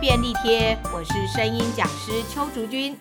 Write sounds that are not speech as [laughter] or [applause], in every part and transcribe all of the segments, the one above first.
便利贴，我是声音讲师邱竹君，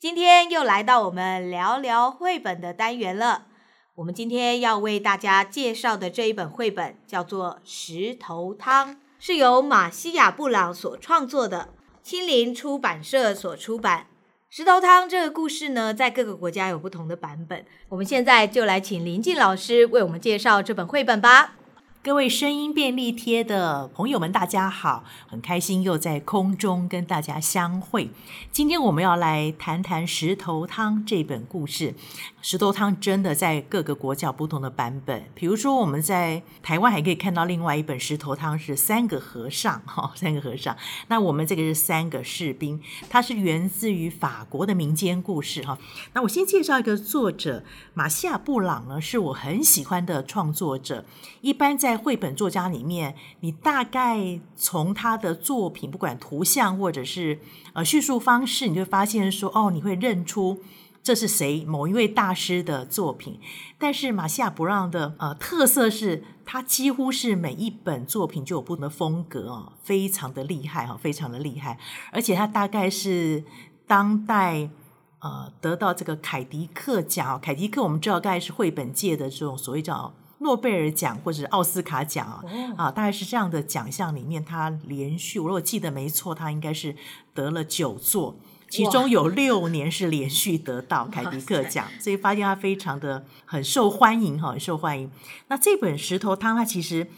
今天又来到我们聊聊绘本的单元了。我们今天要为大家介绍的这一本绘本叫做《石头汤》，是由马西亚布朗所创作的，青林出版社所出版。石头汤这个故事呢，在各个国家有不同的版本。我们现在就来请林静老师为我们介绍这本绘本吧。各位声音便利贴的朋友们，大家好！很开心又在空中跟大家相会。今天我们要来谈谈《石头汤》这本故事。《石头汤》真的在各个国家不同的版本，比如说我们在台湾还可以看到另外一本《石头汤》是三个和尚，哈，三个和尚。那我们这个是三个士兵，它是源自于法国的民间故事，哈。那我先介绍一个作者，马西亚布朗呢，是我很喜欢的创作者。一般在在绘本作家里面，你大概从他的作品，不管图像或者是呃叙述方式，你就发现说，哦，你会认出这是谁，某一位大师的作品。但是马西亚布朗的呃特色是，他几乎是每一本作品就有不同的风格哦，非常的厉害哈，非常的厉害。而且他大概是当代呃得到这个凯迪克奖，凯迪克我们知道大概是绘本界的这种所谓叫。诺贝尔奖或者奥斯卡奖啊，啊，大概是这样的奖项里面，他连续，我如果记得没错，他应该是得了九座，其中有六年是连续得到凯迪克奖，[laughs] 所以发现他非常的很受欢迎哈，很受欢迎。那这本《石头汤》，它其实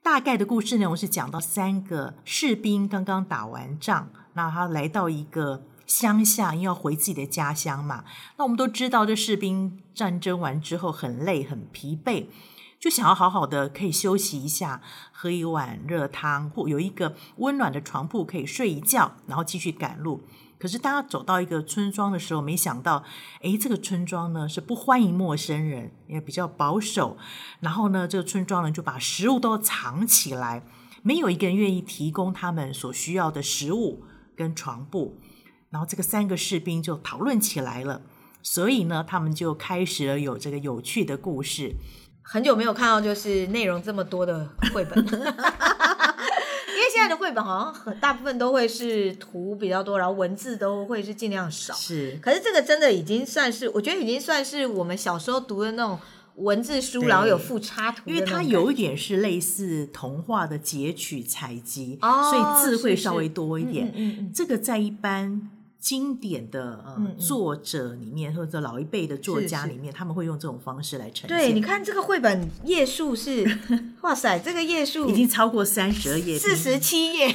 大概的故事内容是讲到三个士兵刚刚打完仗，那他来到一个乡下，因为要回自己的家乡嘛。那我们都知道，这士兵战争完之后很累很疲惫。就想要好好的可以休息一下，喝一碗热汤，或有一个温暖的床铺可以睡一觉，然后继续赶路。可是当他走到一个村庄的时候，没想到，诶，这个村庄呢是不欢迎陌生人，也比较保守。然后呢，这个村庄呢就把食物都藏起来，没有一个人愿意提供他们所需要的食物跟床铺。然后这个三个士兵就讨论起来了，所以呢，他们就开始了有这个有趣的故事。很久没有看到就是内容这么多的绘本，[laughs] 因为现在的绘本好像很大部分都会是图比较多，然后文字都会是尽量少。是，可是这个真的已经算是，我觉得已经算是我们小时候读的那种文字书，然后有附插图。因为它有一点是类似童话的截取采集，哦，所以字会稍微多一点。是是嗯嗯嗯，这个在一般。经典的呃作者里面，或者老一辈的作家里面，是是他们会用这种方式来呈现。对，你看这个绘本页数是，[laughs] 哇塞，这个页数已经超过三十二页，四十七页，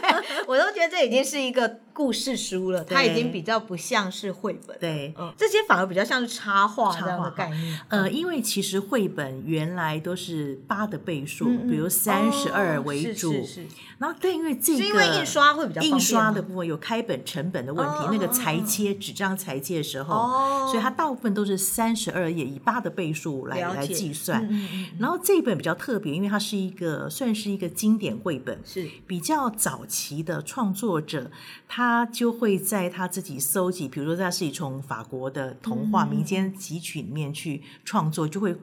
[laughs] 我都觉得这已经是一个。故事书了，它已经比较不像是绘本。对，嗯，这些反而比较像是插画这样的概念。呃，因为其实绘本原来都是八的倍数，嗯嗯比如三十二为主。哦、是是是。然后，对，因为这个是因为印刷会比较印刷的部分有开本成本的问题，哦、那个裁切纸张裁切的时候，哦、所以它大部分都是三十二页，以八的倍数来来计算。然后这一本比较特别，因为它是一个算是一个经典绘本，是比较早期的创作者他。他就会在他自己搜集，比如说他自己从法国的童话民间集曲里面去创作，就会。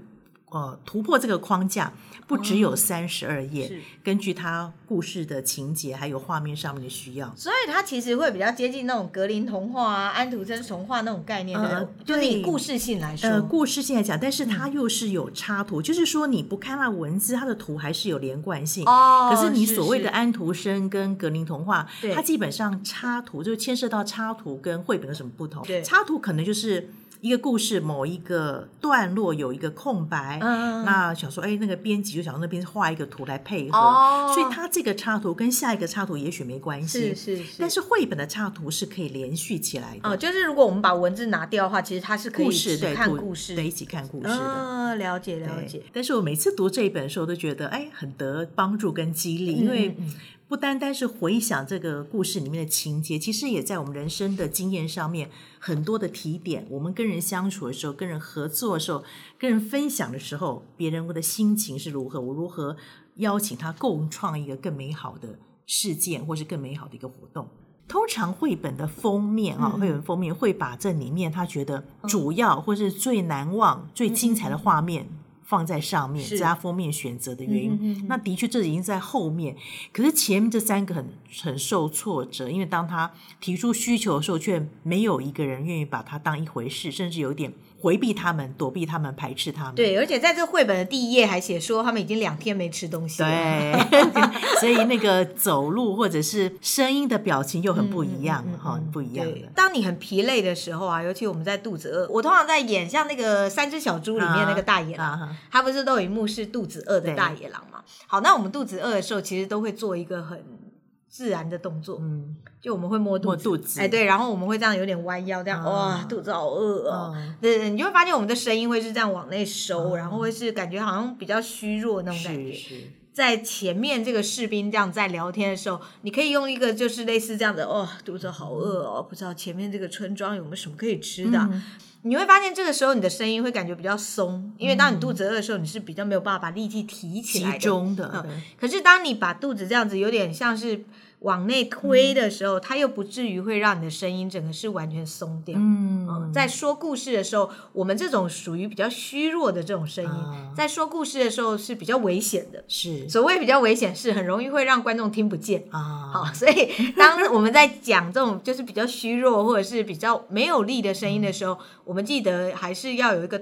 呃，突破这个框架，不只有三十二页，嗯、根据他故事的情节还有画面上面的需要，所以它其实会比较接近那种格林童话啊、安徒生童话那种概念的，呃、就是以故事性来说，呃，故事性来讲，但是它又是有插图，嗯、就是说你不看那文字，它的图还是有连贯性。哦，可是你所谓的安徒生跟格林童话，它基本上插图就牵涉到插图跟绘本有什么不同？对，插图可能就是。一个故事某一个段落有一个空白，嗯、那想说，哎，那个编辑就想说那边画一个图来配合，哦、所以它这个插图跟下一个插图也许没关系，是是是。但是绘本的插图是可以连续起来的，哦，就是如果我们把文字拿掉的话，其实它是可以一起看故事，对，一起看故事的。哦、了解了解。但是我每次读这一本的时候，都觉得哎，很得帮助跟激励，因为。嗯不单单是回想这个故事里面的情节，其实也在我们人生的经验上面很多的提点。我们跟人相处的时候，跟人合作的时候，跟人分享的时候，别人的心情是如何，我如何邀请他共创一个更美好的事件，或是更美好的一个活动。通常绘本的封面啊，绘本封面会把这里面他觉得主要或是最难忘、最精彩的画面。放在上面加封面选择的原因。嗯嗯嗯，那的确这已经在后面，可是前面这三个很很受挫折，因为当他提出需求的时候，却没有一个人愿意把它当一回事，甚至有点。回避他们，躲避他们，排斥他们。对，而且在这个绘本的第一页还写说，他们已经两天没吃东西了。对，[laughs] 所以那个走路或者是声音的表情又很不一样，哈、嗯，不一样的。当你很疲累的时候啊，尤其我们在肚子饿，我通常在演像那个三只小猪里面那个大野狼，啊啊、他不是都有一幕是肚子饿的大野狼吗？好，那我们肚子饿的时候，其实都会做一个很自然的动作，嗯。就我们会摸肚子，肚子，哎，对，然后我们会这样有点弯腰，这样、哦、哇，肚子好饿哦。对、对，你就会发现我们的声音会是这样往内收，嗯、然后会是感觉好像比较虚弱那种感觉。在前面这个士兵这样在聊天的时候，你可以用一个就是类似这样的哦，肚子好饿哦，不知道前面这个村庄有没有什么可以吃的。嗯、你会发现这个时候你的声音会感觉比较松，因为当你肚子饿的时候，你是比较没有办法把力气提起来的。集中的、嗯。可是当你把肚子这样子有点像是。往内推的时候，嗯、它又不至于会让你的声音整个是完全松掉。嗯，嗯，在说故事的时候，我们这种属于比较虚弱的这种声音，啊、在说故事的时候是比较危险的。是，所谓比较危险，是很容易会让观众听不见啊。好，所以当我们在讲这种就是比较虚弱或者是比较没有力的声音的时候，嗯、我们记得还是要有一个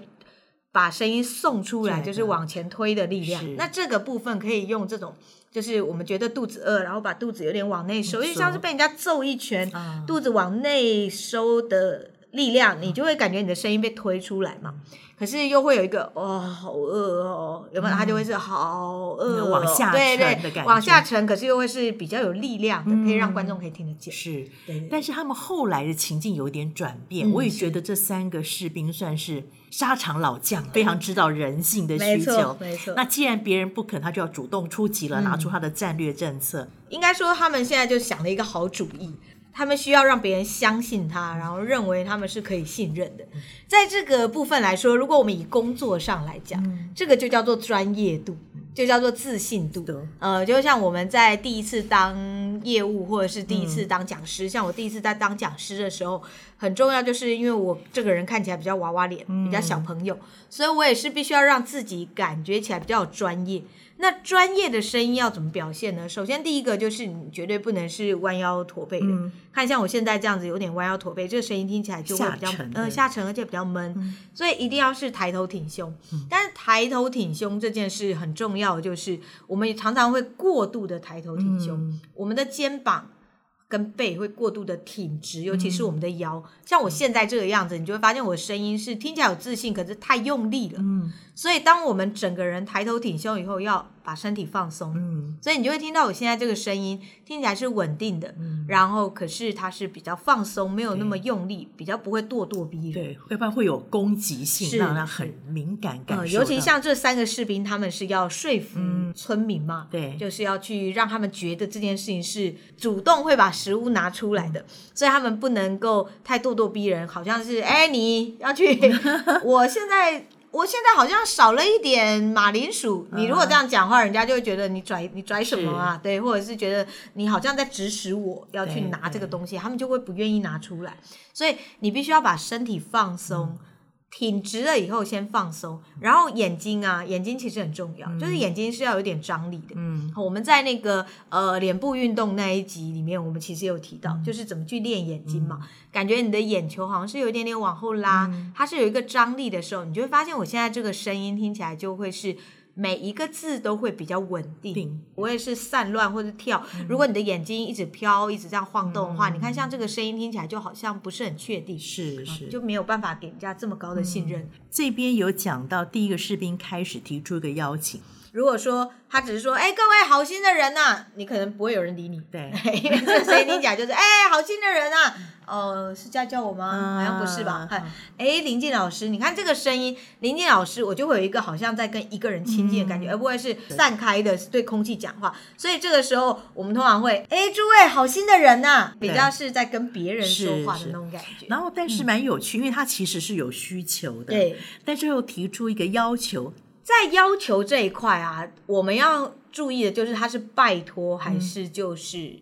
把声音送出来，就是往前推的力量。那这个部分可以用这种。就是我们觉得肚子饿，然后把肚子有点往内收，因为像是被人家揍一拳，啊、肚子往内收的力量，你就会感觉你的声音被推出来嘛。可是又会有一个哇、哦，好饿哦，有没有？他就会是好饿、哦，往下沉的感觉，往下沉。可是又会是比较有力量的，嗯、可以让观众可以听得见。是，但是他们后来的情境有点转变，嗯、我也觉得这三个士兵算是沙场老将，非常知道人性的需求。没错，没错。那既然别人不肯，他就要主动出击了，嗯、拿出他的战略政策。应该说，他们现在就想了一个好主意。他们需要让别人相信他，然后认为他们是可以信任的。在这个部分来说，如果我们以工作上来讲，嗯、这个就叫做专业度，就叫做自信度。呃，就像我们在第一次当业务，或者是第一次当讲师，嗯、像我第一次在当讲师的时候，很重要，就是因为我这个人看起来比较娃娃脸，比较小朋友，嗯、所以我也是必须要让自己感觉起来比较有专业。那专业的声音要怎么表现呢？首先，第一个就是你绝对不能是弯腰驼背的。嗯、看像我现在这样子，有点弯腰驼背，这个声音听起来就会比较下沉，呃下沉，而且比较闷。嗯、所以一定要是抬头挺胸。嗯、但是抬头挺胸这件事很重要，就是我们常常会过度的抬头挺胸，嗯、我们的肩膀跟背会过度的挺直，尤其是我们的腰。嗯、像我现在这个样子，你就会发现我的声音是听起来有自信，可是太用力了。嗯所以，当我们整个人抬头挺胸以后，要把身体放松。嗯，所以你就会听到我现在这个声音听起来是稳定的，嗯，然后可是它是比较放松，没有那么用力，比较不会咄咄逼人。对，要不然会有攻击性，是让他很敏感感、嗯。尤其像这三个士兵，他们是要说服村民嘛，嗯、对，就是要去让他们觉得这件事情是主动会把食物拿出来的，嗯、所以他们不能够太咄咄逼人，好像是哎，你要去，[laughs] 我现在。我现在好像少了一点马铃薯。你如果这样讲话，人家就会觉得你拽你拽什么啊？对，或者是觉得你好像在指使我要去拿这个东西，他们就会不愿意拿出来。所以你必须要把身体放松。嗯挺直了以后，先放松，然后眼睛啊，眼睛其实很重要，嗯、就是眼睛是要有点张力的。嗯，我们在那个呃脸部运动那一集里面，我们其实有提到，嗯、就是怎么去练眼睛嘛。嗯、感觉你的眼球好像是有一点点往后拉，嗯、它是有一个张力的时候，你就会发现我现在这个声音听起来就会是。每一个字都会比较稳定，不会是散乱或者跳。嗯、如果你的眼睛一直飘，一直这样晃动的话，嗯、你看像这个声音听起来就好像不是很确定，是是、嗯，就没有办法给人家这么高的信任。嗯、这边有讲到第一个士兵开始提出一个邀请。如果说他只是说，哎，各位好心的人呐、啊，你可能不会有人理你，对，[laughs] 因为这个声音听起来就是，哎，好心的人啊，哦、呃，是叫叫我吗？好像不是吧？哎、嗯，林静老师，你看这个声音，林静老师，我就会有一个好像在跟一个人亲近的感觉，嗯、而不会是散开的，是对空气讲话。所以这个时候，我们通常会，哎，诸位好心的人呐、啊，比较是在跟别人说话的那种感觉。然后，但是蛮有趣，嗯、因为他其实是有需求的，对，但是又提出一个要求。在要求这一块啊，我们要注意的就是他是拜托还是就是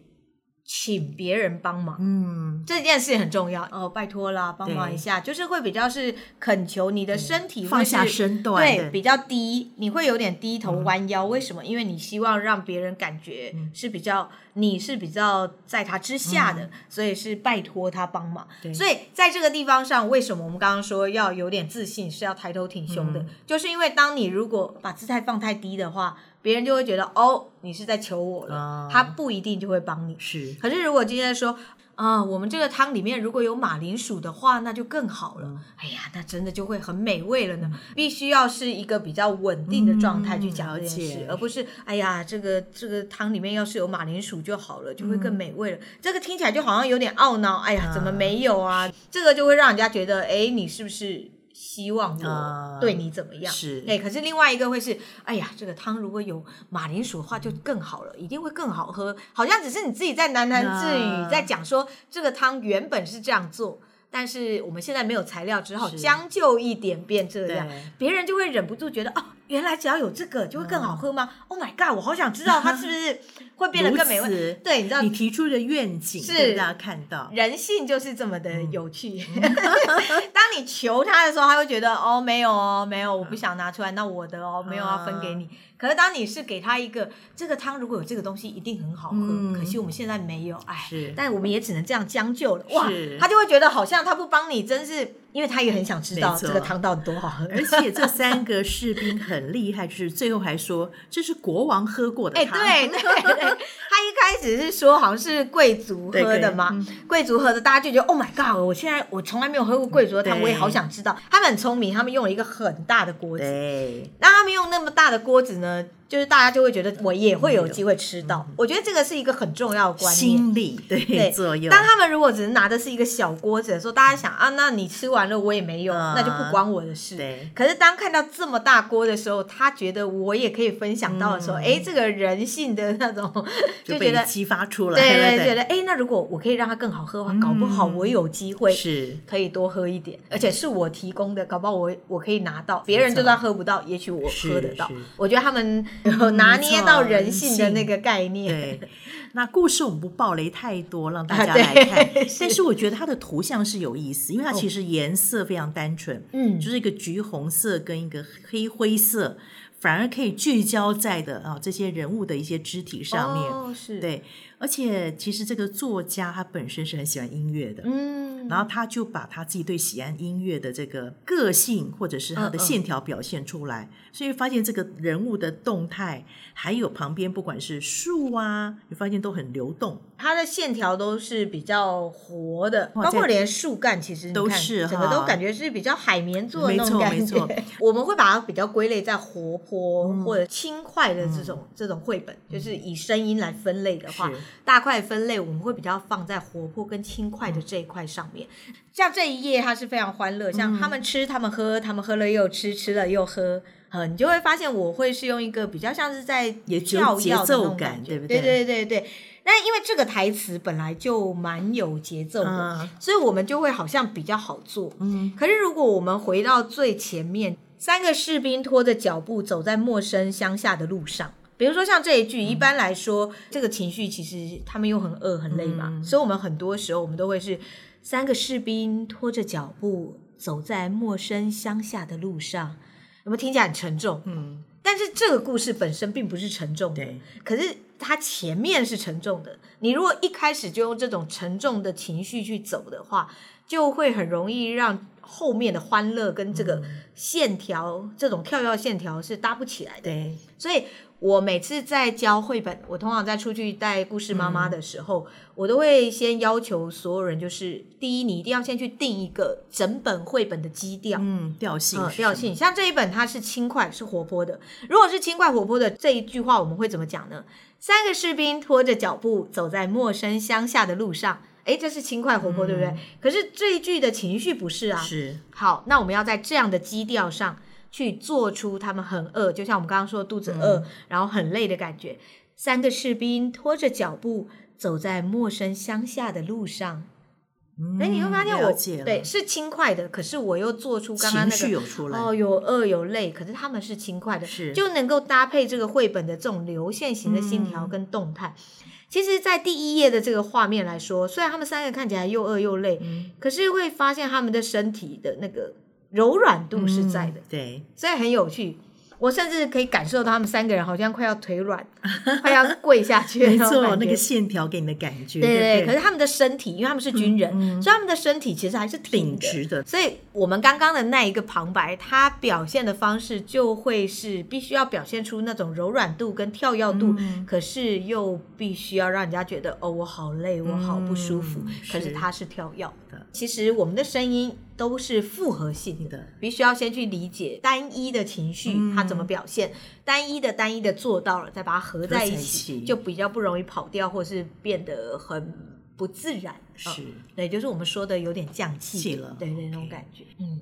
请别人帮忙，嗯，这件事情很重要。哦，拜托啦，帮忙一下，就是会比较是恳求你的身体放下身段，对，比较低，你会有点低头弯腰，为什么？因为你希望让别人感觉是比较，你是比较在他之下的，所以是拜托他帮忙。所以在这个地方上，为什么我们刚刚说要有点自信，是要抬头挺胸的？就是因为当你如果把姿态放太低的话。别人就会觉得哦，你是在求我了，哦、他不一定就会帮你。是，可是如果今天说啊、呃，我们这个汤里面如果有马铃薯的话，那就更好了。嗯、哎呀，那真的就会很美味了呢。嗯、必须要是一个比较稳定的状态去讲这件事，嗯、而不是哎呀，这个这个汤里面要是有马铃薯就好了，就会更美味了。嗯、这个听起来就好像有点懊恼，哎呀，怎么没有啊？嗯、这个就会让人家觉得，哎，你是不是？希望我对你怎么样？Uh, 是，哎，可是另外一个会是，哎呀，这个汤如果有马铃薯的话就更好了，一定会更好喝。好像只是你自己在喃喃自语，在讲说这个汤原本是这样做。但是我们现在没有材料，只好将就一点变这样，别人就会忍不住觉得哦，原来只要有这个就会更好喝吗？Oh my god，我好想知道它是不是会变得更美味。[laughs] 对，你知道，你提出的愿景是大家看到，人性就是这么的有趣。[laughs] [laughs] 当你求他的时候，他会觉得哦，没有哦，没有，我不想拿出来，那我的哦，没有要分给你。可是当你是给他一个这个汤，如果有这个东西，一定很好喝。嗯、可惜我们现在没有，哎，是但我们也只能这样将就了。哇，他就会觉得好像他不帮你，真是。因为他也很想知道这个汤到底多好喝，而且这三个士兵很厉害，就是最后还说这是国王喝过的汤。哎，对对对，[laughs] 他一开始是说好像是贵族喝的嘛，贵族喝的，大家就觉得 Oh my God！我现在我从来没有喝过贵族的汤，我也好想知道。他们很聪明，他们用了一个很大的锅子，对，那他们用那么大的锅子呢？就是大家就会觉得我也会有机会吃到，我觉得这个是一个很重要的观念，心理 [laughs] 对作用。当他们如果只是拿的是一个小锅子的时候，大家想啊，那你吃完了我也没有，那就不关我的事。对。可是当看到这么大锅的时候，他觉得我也可以分享到的时候，哎，这个人性的那种 [laughs] 就觉得激发出来，对对，觉得哎，那如果我可以让它更好喝的话，搞不好我有机会是可以多喝一点，而且是我提供的，搞不好我我可以拿到，别人就算喝不到，也许我喝得到。我觉得他们 [laughs] 有拿捏到人性的那个概念。对，那故事我们不暴雷太多，让大家来看。但是我觉得它的图像是有意思，因为它其实颜色非常单纯，嗯，就是一个橘红色跟一个黑灰色，反而可以聚焦在的啊这些人物的一些肢体上面。哦，是对。而且其实这个作家他本身是很喜欢音乐的，嗯，然后他就把他自己对喜爱音乐的这个个性或者是他的线条表现出来，嗯嗯，所以发现这个人物的动态，还有旁边不管是树啊，你发现都很流动，它的线条都是比较活的，包括连树干其实都是整个都感觉是比较海绵做的那种感觉。没错，没错，我们会把它比较归类在活泼或者轻快的这种、嗯、这种绘本，就是以声音来分类的话。大块分类我们会比较放在活泼跟轻快的这一块上面，像这一页它是非常欢乐，像他们吃，他们喝，他们喝了又吃，吃了又喝，嗯，你就会发现我会是用一个比较像是在跳节奏感，对不对？对对对对。那因为这个台词本来就蛮有节奏的，所以我们就会好像比较好做。嗯，可是如果我们回到最前面，三个士兵拖着脚步走在陌生乡下的路上。比如说像这一句，一般来说，嗯、这个情绪其实他们又很饿很累嘛，嗯、所以我们很多时候我们都会是三个士兵拖着脚步走在陌生乡下的路上，有没有听起来很沉重？嗯，但是这个故事本身并不是沉重的，对可是它前面是沉重的。你如果一开始就用这种沉重的情绪去走的话，就会很容易让后面的欢乐跟这个线条、嗯、这种跳跃线条是搭不起来的。对，所以。我每次在教绘本，我通常在出去带故事妈妈的时候，嗯、我都会先要求所有人，就是第一，你一定要先去定一个整本绘本的基调，嗯，调性，嗯，调性。像这一本它是轻快，是活泼的。如果是轻快活泼的这一句话，我们会怎么讲呢？三个士兵拖着脚步走在陌生乡下的路上，诶，这是轻快活泼，嗯、对不对？可是这一句的情绪不是啊。是。好，那我们要在这样的基调上。去做出他们很饿，就像我们刚刚说肚子饿，嗯、然后很累的感觉。三个士兵拖着脚步走在陌生乡下的路上。哎、嗯，你会发现我对是轻快的，可是我又做出刚刚那个情绪有出来哦，有饿有累，可是他们是轻快的，是就能够搭配这个绘本的这种流线型的线条跟动态。嗯其实，在第一页的这个画面来说，虽然他们三个看起来又饿又累，嗯、可是会发现他们的身体的那个柔软度是在的，嗯、对，所以很有趣。我甚至可以感受到他们三个人好像快要腿软，快要跪下去。没错，那个线条给你的感觉。对对，可是他们的身体，因为他们是军人，嗯嗯、所以他们的身体其实还是挺直的。所以我们刚刚的那一个旁白，它表现的方式就会是必须要表现出那种柔软度跟跳跃度，嗯、可是又必须要让人家觉得哦，我好累，我好不舒服。嗯、可是它是跳跃的。其实我们的声音都是复合性的，必须要先去理解单一的情绪，嗯、它怎么表现，单一的单一的做到了，再把它合在一起，就比较不容易跑掉，或是变得很不自然。是、哦，对，就是我们说的有点降气了，对对，那种感觉，嗯。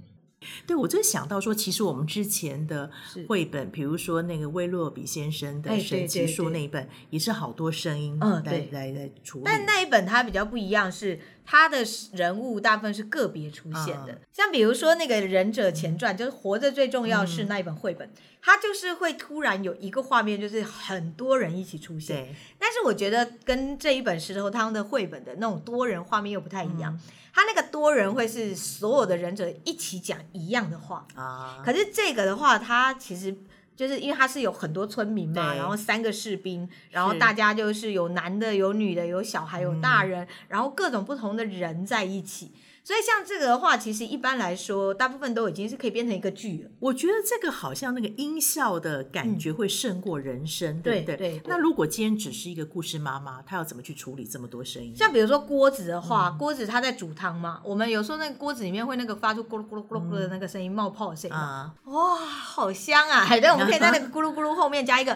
对，我就想到说，其实我们之前的绘本，比如说那个威洛比先生的《神奇树》那一本，也是好多声音嗯，来来来处理。但那一本它比较不一样，是它的人物大部分是个别出现的。像比如说那个《忍者前传》，就是活着最重要是那一本绘本，它就是会突然有一个画面，就是很多人一起出现。但是我觉得跟这一本石头汤的绘本的那种多人画面又不太一样。他那个多人会是所有的忍者一起讲一样的话啊，可是这个的话，他其实就是因为他是有很多村民嘛，然后三个士兵，然后大家就是有男的、有女的、有小孩、有大人，然后各种不同的人在一起。所以像这个的话，其实一般来说，大部分都已经是可以变成一个剧了。我觉得这个好像那个音效的感觉会胜过人声，嗯、对不对？对，对。那如果今天只是一个故事妈妈，她要怎么去处理这么多声音？像比如说锅子的话，锅、嗯、子它在煮汤嘛，我们有时候那个锅子里面会那个发出咕噜咕噜咕噜咕噜的那个声音，嗯、冒泡的声音啊，哇，好香啊！[laughs] 对，我们可以在那个咕噜咕噜后面加一个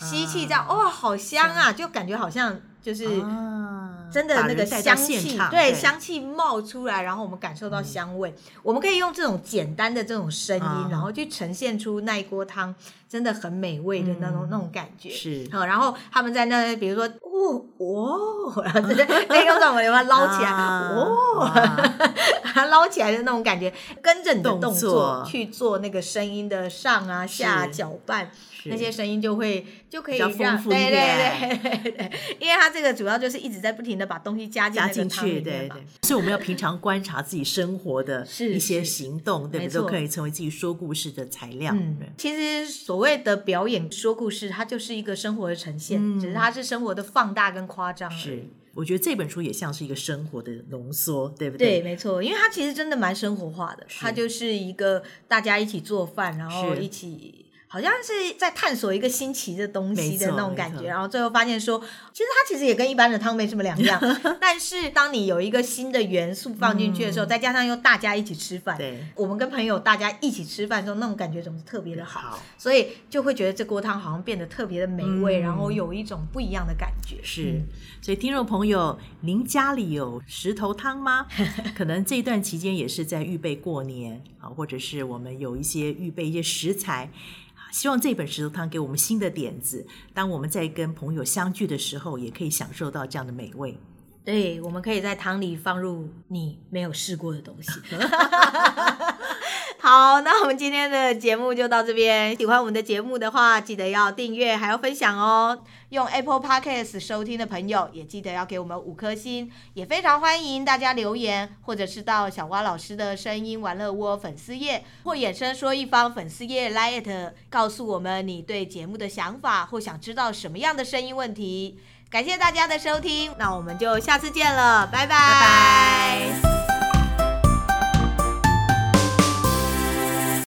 吸气，这样哇，好香啊，就感觉好像就是。啊真的那个香气，对，香气冒出来，然后我们感受到香味。嗯、我们可以用这种简单的这种声音，啊、然后去呈现出那一锅汤真的很美味的那种、嗯、那种感觉。是，好然后他们在那，比如说，哦哦，然后直接可以用这种把它捞起来，啊、哦，它 [laughs] 捞起来的那种感觉，跟着你的动作，去做那个声音的上啊下搅拌。那些声音就会就可以让对对对，[laughs] 因为它这个主要就是一直在不停的把东西加进加进去，对对。[laughs] 所以我们要平常观察自己生活的一些行动，对不对？都可以成为自己说故事的材料。嗯，其实所谓的表演说故事，它就是一个生活的呈现，只是它是生活的放大跟夸张。是，我觉得这本书也像是一个生活的浓缩，对不对？对，没错，因为它其实真的蛮生活化的，它就是一个大家一起做饭，然后一起。好像是在探索一个新奇的东西的那种感觉，然后最后发现说，其实它其实也跟一般的汤没什么两样。[laughs] 但是当你有一个新的元素放进去的时候，嗯、再加上又大家一起吃饭，对，我们跟朋友大家一起吃饭的时候，那种感觉总是特别的好，好，所以就会觉得这锅汤好像变得特别的美味，嗯、然后有一种不一样的感觉。是，所以听众朋友，您家里有石头汤吗？[laughs] 可能这段期间也是在预备过年啊，或者是我们有一些预备一些食材。希望这本石头汤给我们新的点子，当我们在跟朋友相聚的时候，也可以享受到这样的美味。对，我们可以在汤里放入你没有试过的东西。[laughs] 好，那我们今天的节目就到这边。喜欢我们的节目的话，记得要订阅还要分享哦。用 Apple Podcast 收听的朋友，也记得要给我们五颗星。也非常欢迎大家留言，或者是到小蛙老师的声音玩乐窝粉丝页或衍生说一方粉丝页来特，告诉我们你对节目的想法或想知道什么样的声音问题。感谢大家的收听，那我们就下次见了，拜拜。